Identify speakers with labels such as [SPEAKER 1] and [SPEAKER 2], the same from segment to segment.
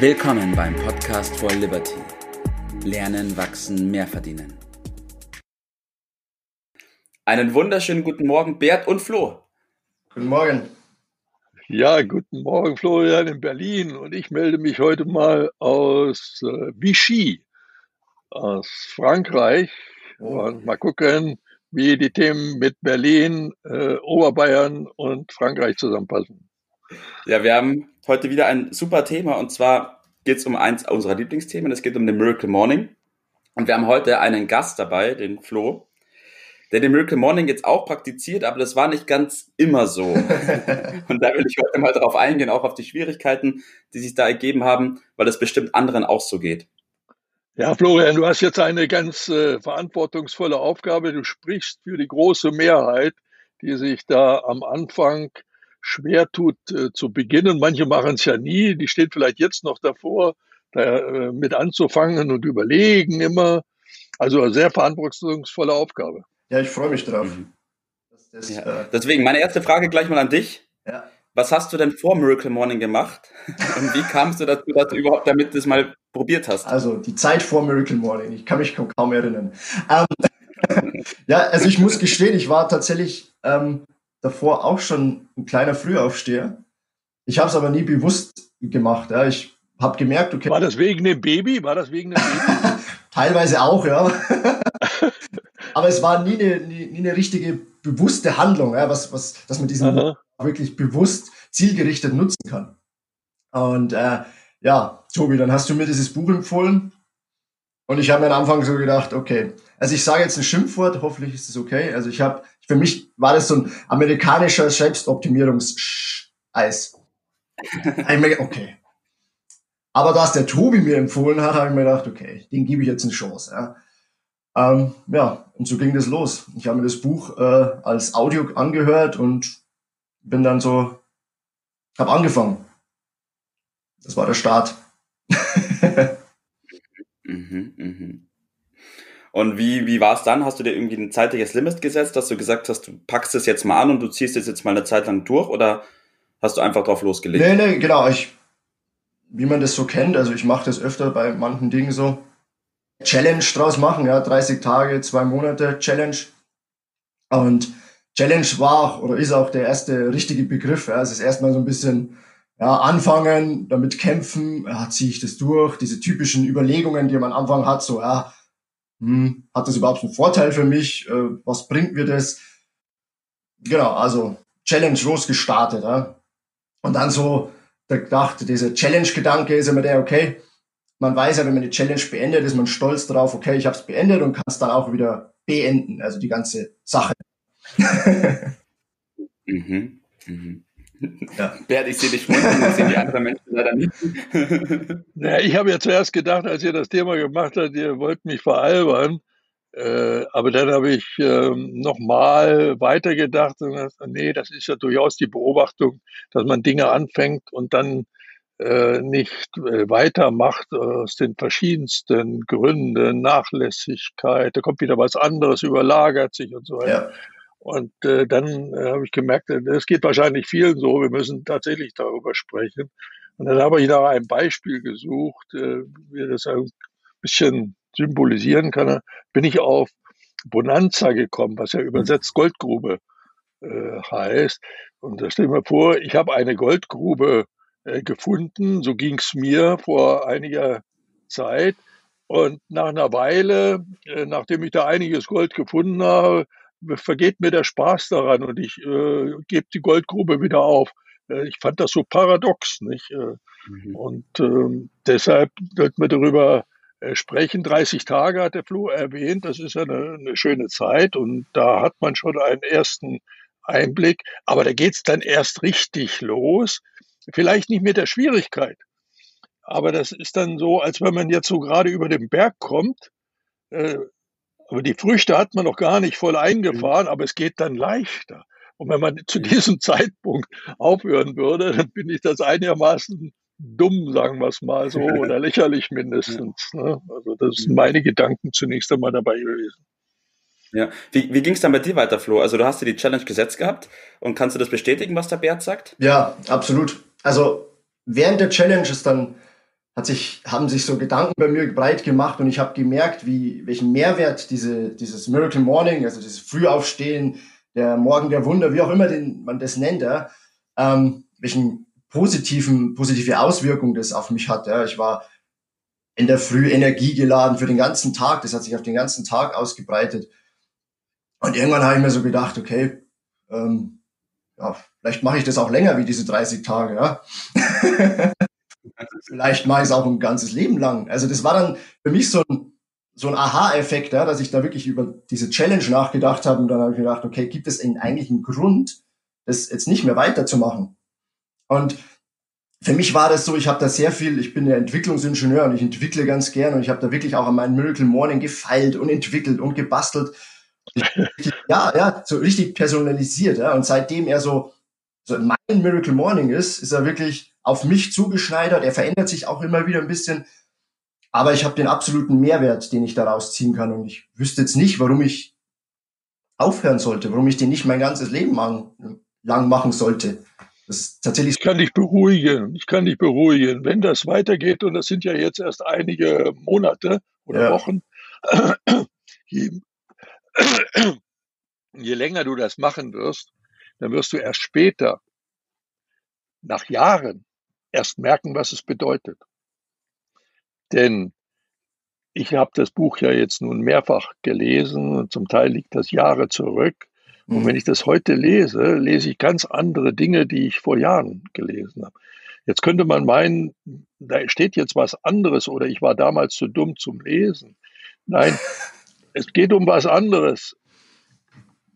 [SPEAKER 1] Willkommen beim Podcast for Liberty. Lernen, wachsen, mehr verdienen. Einen wunderschönen guten Morgen, Bert und Flo.
[SPEAKER 2] Guten Morgen.
[SPEAKER 3] Ja, guten Morgen, Florian in Berlin. Und ich melde mich heute mal aus äh, Vichy, aus Frankreich. Oh. Und mal gucken, wie die Themen mit Berlin, äh, Oberbayern und Frankreich zusammenpassen.
[SPEAKER 1] Ja, wir haben heute wieder ein super Thema und zwar geht es um eins unserer Lieblingsthemen. Es geht um den Miracle Morning. Und wir haben heute einen Gast dabei, den Flo, der den Miracle Morning jetzt auch praktiziert, aber das war nicht ganz immer so. und da will ich heute mal drauf eingehen, auch auf die Schwierigkeiten, die sich da ergeben haben, weil es bestimmt anderen auch so geht.
[SPEAKER 3] Ja, Florian, du hast jetzt eine ganz äh, verantwortungsvolle Aufgabe. Du sprichst für die große Mehrheit, die sich da am Anfang schwer tut äh, zu beginnen. Manche machen es ja nie, die stehen vielleicht jetzt noch davor, da äh, mit anzufangen und überlegen immer. Also eine sehr verantwortungsvolle Aufgabe.
[SPEAKER 2] Ja, ich freue mich drauf. Mhm.
[SPEAKER 1] Das, ja. Äh, Deswegen meine erste Frage gleich mal an dich. Ja. Was hast du denn vor Miracle Morning gemacht? Und wie kamst du dazu, dass du überhaupt damit das mal probiert hast?
[SPEAKER 2] Also die Zeit vor Miracle Morning, ich kann mich kaum erinnern. Ähm, ja, also ich muss gestehen, ich war tatsächlich ähm, davor auch schon ein kleiner Frühaufsteher. Ich habe es aber nie bewusst gemacht. Ja. Ich habe gemerkt, okay.
[SPEAKER 3] War das wegen dem Baby? War das wegen dem Baby?
[SPEAKER 2] Teilweise auch, ja. aber es war nie eine, nie, nie eine richtige bewusste Handlung, ja, was, was, dass man diesen Aha. wirklich bewusst zielgerichtet nutzen kann. Und äh, ja, Tobi, dann hast du mir dieses Buch empfohlen. Und ich habe mir am Anfang so gedacht, okay, also ich sage jetzt ein Schimpfwort, hoffentlich ist es okay. Also ich habe für mich war das so ein amerikanischer Selbstoptimierungs-Eis. okay. Aber da es der Tobi mir empfohlen hat, habe ich mir gedacht, okay, den gebe ich jetzt eine Chance. Ja. Ähm, ja, und so ging das los. Ich habe mir das Buch äh, als Audio angehört und bin dann so, habe angefangen. Das war der Start.
[SPEAKER 1] mhm, mhm. Und wie, wie war es dann? Hast du dir irgendwie ein zeitliches Limit gesetzt, dass du gesagt hast, du packst es jetzt mal an und du ziehst es jetzt mal eine Zeit lang durch oder hast du einfach drauf losgelegt?
[SPEAKER 2] Nee, nee, genau. Ich, wie man das so kennt, also ich mache das öfter bei manchen Dingen so. Challenge draus machen, ja, 30 Tage, zwei Monate Challenge. Und Challenge war oder ist auch der erste richtige Begriff. Ja. Es ist erstmal so ein bisschen ja, anfangen, damit kämpfen, ja, ziehe ich das durch, diese typischen Überlegungen, die man am Anfang hat, so, ja, hm, hat das überhaupt einen Vorteil für mich? Äh, was bringt mir das? Genau, also Challenge losgestartet. Ja? Und dann so gedacht, dieser Challenge-Gedanke ist immer der, okay, man weiß ja, wenn man die Challenge beendet, ist man stolz drauf, okay, ich habe es beendet und kann es dann auch wieder beenden, also die ganze Sache.
[SPEAKER 1] mhm. Mhm. Ja. Bert, ich sehe dich schmunzeln, das sehen die anderen Menschen leider nicht.
[SPEAKER 3] naja, ich habe ja zuerst gedacht, als ihr das Thema gemacht habt, ihr wollt mich veralbern. Äh, aber dann habe ich äh, nochmal weitergedacht und gesagt, nee, das ist ja durchaus die Beobachtung, dass man Dinge anfängt und dann äh, nicht äh, weitermacht aus den verschiedensten Gründen, Nachlässigkeit, da kommt wieder was anderes, überlagert sich und so weiter. Ja. Und äh, dann äh, habe ich gemerkt, äh, es geht wahrscheinlich vielen so, wir müssen tatsächlich darüber sprechen. Und dann habe ich nach einem Beispiel gesucht, äh, wie das ein bisschen symbolisieren kann. Bin ich auf Bonanza gekommen, was ja übersetzt Goldgrube äh, heißt. Und da stell mir vor, ich habe eine Goldgrube äh, gefunden, so ging es mir vor einiger Zeit. Und nach einer Weile, äh, nachdem ich da einiges Gold gefunden habe, vergeht mir der Spaß daran und ich äh, gebe die Goldgrube wieder auf. Äh, ich fand das so paradox, nicht? Äh, mhm. Und äh, deshalb sollten wir darüber äh, sprechen. 30 Tage hat der Flo erwähnt, das ist ja eine, eine schöne Zeit und da hat man schon einen ersten Einblick, aber da geht's dann erst richtig los. Vielleicht nicht mit der Schwierigkeit, aber das ist dann so, als wenn man jetzt so gerade über den Berg kommt, äh, aber die Früchte hat man noch gar nicht voll eingefahren, mhm. aber es geht dann leichter. Und wenn man zu diesem Zeitpunkt aufhören würde, dann bin ich das einigermaßen dumm, sagen wir es mal so, oder lächerlich mindestens. Ne? Also das sind mhm. meine Gedanken zunächst einmal dabei gewesen.
[SPEAKER 1] Ja, wie, wie ging es dann bei dir weiter, Flo? Also du hast dir die Challenge gesetzt gehabt und kannst du das bestätigen, was der Bert sagt?
[SPEAKER 2] Ja, absolut. Also während der Challenge ist dann hat sich, haben sich so Gedanken bei mir breit gemacht und ich habe gemerkt, wie, welchen Mehrwert diese, dieses Miracle Morning, also dieses Frühaufstehen, der Morgen der Wunder, wie auch immer den, man das nennt, ja, ähm, welchen positiven, positive Auswirkungen das auf mich hat. Ja. Ich war in der Früh energiegeladen für den ganzen Tag, das hat sich auf den ganzen Tag ausgebreitet. Und irgendwann habe ich mir so gedacht, okay, ähm, ja, vielleicht mache ich das auch länger wie diese 30 Tage, ja. Vielleicht mache ich es auch ein ganzes Leben lang. Also das war dann für mich so ein, so ein Aha-Effekt, ja, dass ich da wirklich über diese Challenge nachgedacht habe und dann habe ich gedacht, okay, gibt es eigentlich einen Grund, das jetzt nicht mehr weiterzumachen? Und für mich war das so, ich habe da sehr viel, ich bin ja Entwicklungsingenieur und ich entwickle ganz gern und ich habe da wirklich auch an meinem Miracle Morning gefeilt und entwickelt und gebastelt. ja, ja, so richtig personalisiert, ja. Und seitdem er so, so mein Miracle Morning ist, ist er wirklich auf mich zugeschneidert. Er verändert sich auch immer wieder ein bisschen. Aber ich habe den absoluten Mehrwert, den ich daraus ziehen kann. Und ich wüsste jetzt nicht, warum ich aufhören sollte, warum ich den nicht mein ganzes Leben lang, machen sollte.
[SPEAKER 3] Das ist tatsächlich. Ich kann dich beruhigen. Ich kann dich beruhigen. Wenn das weitergeht, und das sind ja jetzt erst einige Monate oder ja. Wochen, je, je länger du das machen wirst, dann wirst du erst später, nach Jahren, erst merken, was es bedeutet. Denn ich habe das Buch ja jetzt nun mehrfach gelesen und zum Teil liegt das Jahre zurück. Und wenn mhm. ich das heute lese, lese ich ganz andere Dinge, die ich vor Jahren gelesen habe. Jetzt könnte man meinen, da steht jetzt was anderes oder ich war damals zu dumm zum Lesen. Nein, es geht um was anderes.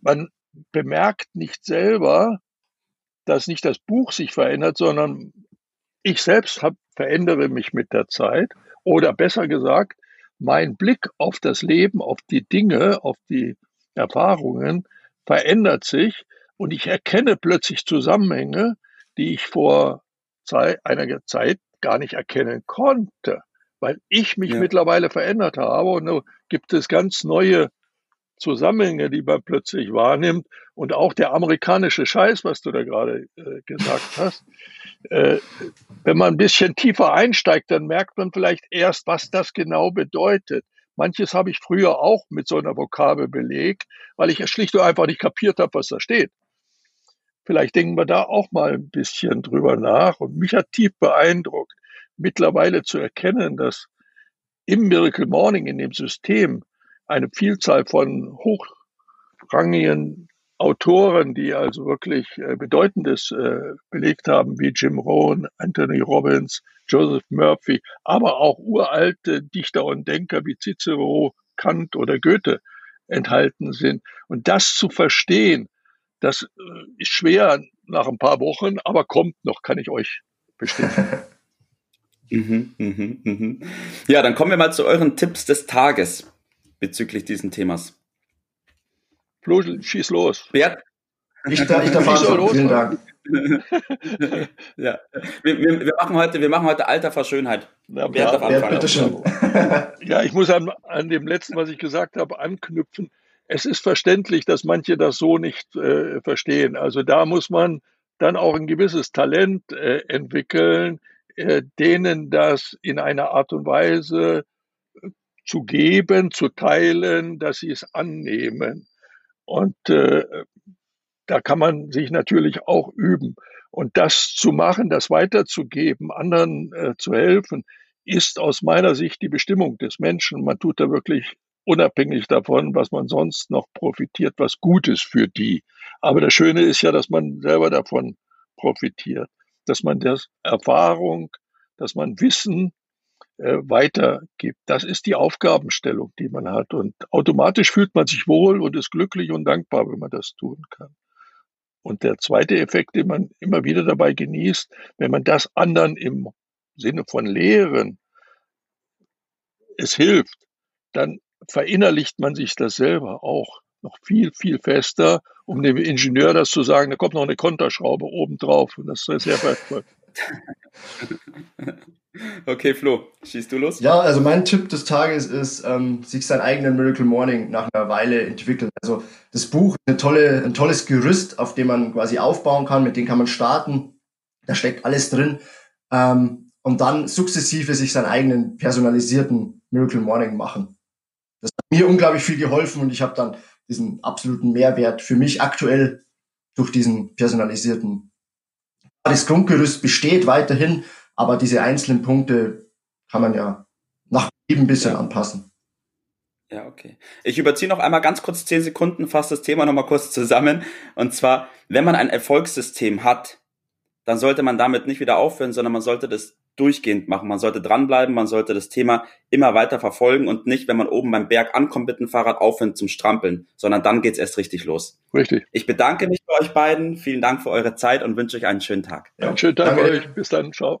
[SPEAKER 3] Man bemerkt nicht selber, dass nicht das Buch sich verändert, sondern ich selbst hab, verändere mich mit der Zeit oder besser gesagt, mein Blick auf das Leben, auf die Dinge, auf die Erfahrungen verändert sich und ich erkenne plötzlich Zusammenhänge, die ich vor Zeit, einer Zeit gar nicht erkennen konnte, weil ich mich ja. mittlerweile verändert habe und so gibt es ganz neue Zusammenhänge, die man plötzlich wahrnimmt und auch der amerikanische Scheiß, was du da gerade äh, gesagt hast. Äh, wenn man ein bisschen tiefer einsteigt, dann merkt man vielleicht erst, was das genau bedeutet. Manches habe ich früher auch mit so einer Vokabel belegt, weil ich schlicht und einfach nicht kapiert habe, was da steht. Vielleicht denken wir da auch mal ein bisschen drüber nach. Und mich hat tief beeindruckt, mittlerweile zu erkennen, dass im Miracle Morning, in dem System, eine Vielzahl von hochrangigen Autoren, die also wirklich äh, Bedeutendes äh, belegt haben, wie Jim Rohn, Anthony Robbins, Joseph Murphy, aber auch uralte Dichter und Denker wie Cicero, Kant oder Goethe enthalten sind. Und das zu verstehen, das äh, ist schwer nach ein paar Wochen, aber kommt noch, kann ich euch bestätigen.
[SPEAKER 1] Mhm, mhm, mhm. Ja, dann kommen wir mal zu euren Tipps des Tages bezüglich diesen Themas.
[SPEAKER 3] Flo, schieß los.
[SPEAKER 1] Bert?
[SPEAKER 2] Ich, da, ich darf anfangen. Vielen Dank.
[SPEAKER 1] ja. Wir, wir, wir, machen heute, wir machen heute Alter vor Schönheit.
[SPEAKER 3] Ja, Bert darf Bert, bitte schön. ja, ich muss an, an dem letzten, was ich gesagt habe, anknüpfen. Es ist verständlich, dass manche das so nicht äh, verstehen. Also da muss man dann auch ein gewisses Talent äh, entwickeln, äh, denen das in einer Art und Weise zu geben, zu teilen, dass sie es annehmen. Und äh, da kann man sich natürlich auch üben. Und das zu machen, das weiterzugeben, anderen äh, zu helfen, ist aus meiner Sicht die Bestimmung des Menschen. Man tut da wirklich unabhängig davon, was man sonst noch profitiert, was Gutes für die. Aber das Schöne ist ja, dass man selber davon profitiert, dass man das Erfahrung, dass man Wissen äh, weitergibt. Das ist die Aufgabenstellung, die man hat. Und automatisch fühlt man sich wohl und ist glücklich und dankbar, wenn man das tun kann. Und der zweite Effekt, den man immer wieder dabei genießt, wenn man das anderen im Sinne von Lehren es hilft, dann verinnerlicht man sich das selber auch noch viel, viel fester, um dem Ingenieur das zu sagen, da kommt noch eine Konterschraube obendrauf und das ist sehr wertvoll.
[SPEAKER 1] Okay, Flo, schießt du los?
[SPEAKER 2] Ja, also mein Tipp des Tages ist, ähm, sich seinen eigenen Miracle Morning nach einer Weile entwickeln. Also das Buch eine tolle, ein tolles Gerüst, auf dem man quasi aufbauen kann, mit dem kann man starten. Da steckt alles drin. Ähm, und dann sukzessive sich seinen eigenen personalisierten Miracle Morning machen. Das hat mir unglaublich viel geholfen und ich habe dann diesen absoluten Mehrwert für mich aktuell durch diesen personalisierten. Das Grundgerüst besteht weiterhin, aber diese einzelnen Punkte kann man ja nach ein bisschen ja. anpassen.
[SPEAKER 1] Ja, okay. Ich überziehe noch einmal ganz kurz zehn Sekunden, fasse das Thema nochmal kurz zusammen. Und zwar, wenn man ein Erfolgssystem hat, dann sollte man damit nicht wieder aufhören, sondern man sollte das durchgehend machen. Man sollte dranbleiben, man sollte das Thema immer weiter verfolgen und nicht, wenn man oben beim Berg ankommt mit dem Fahrrad, aufhören zum Strampeln, sondern dann geht's erst richtig los.
[SPEAKER 3] Richtig.
[SPEAKER 1] Ich bedanke mich bei euch beiden. Vielen Dank für eure Zeit und wünsche euch einen schönen Tag.
[SPEAKER 3] Ja, einen schönen Tag Danke. euch. Bis dann. Ciao.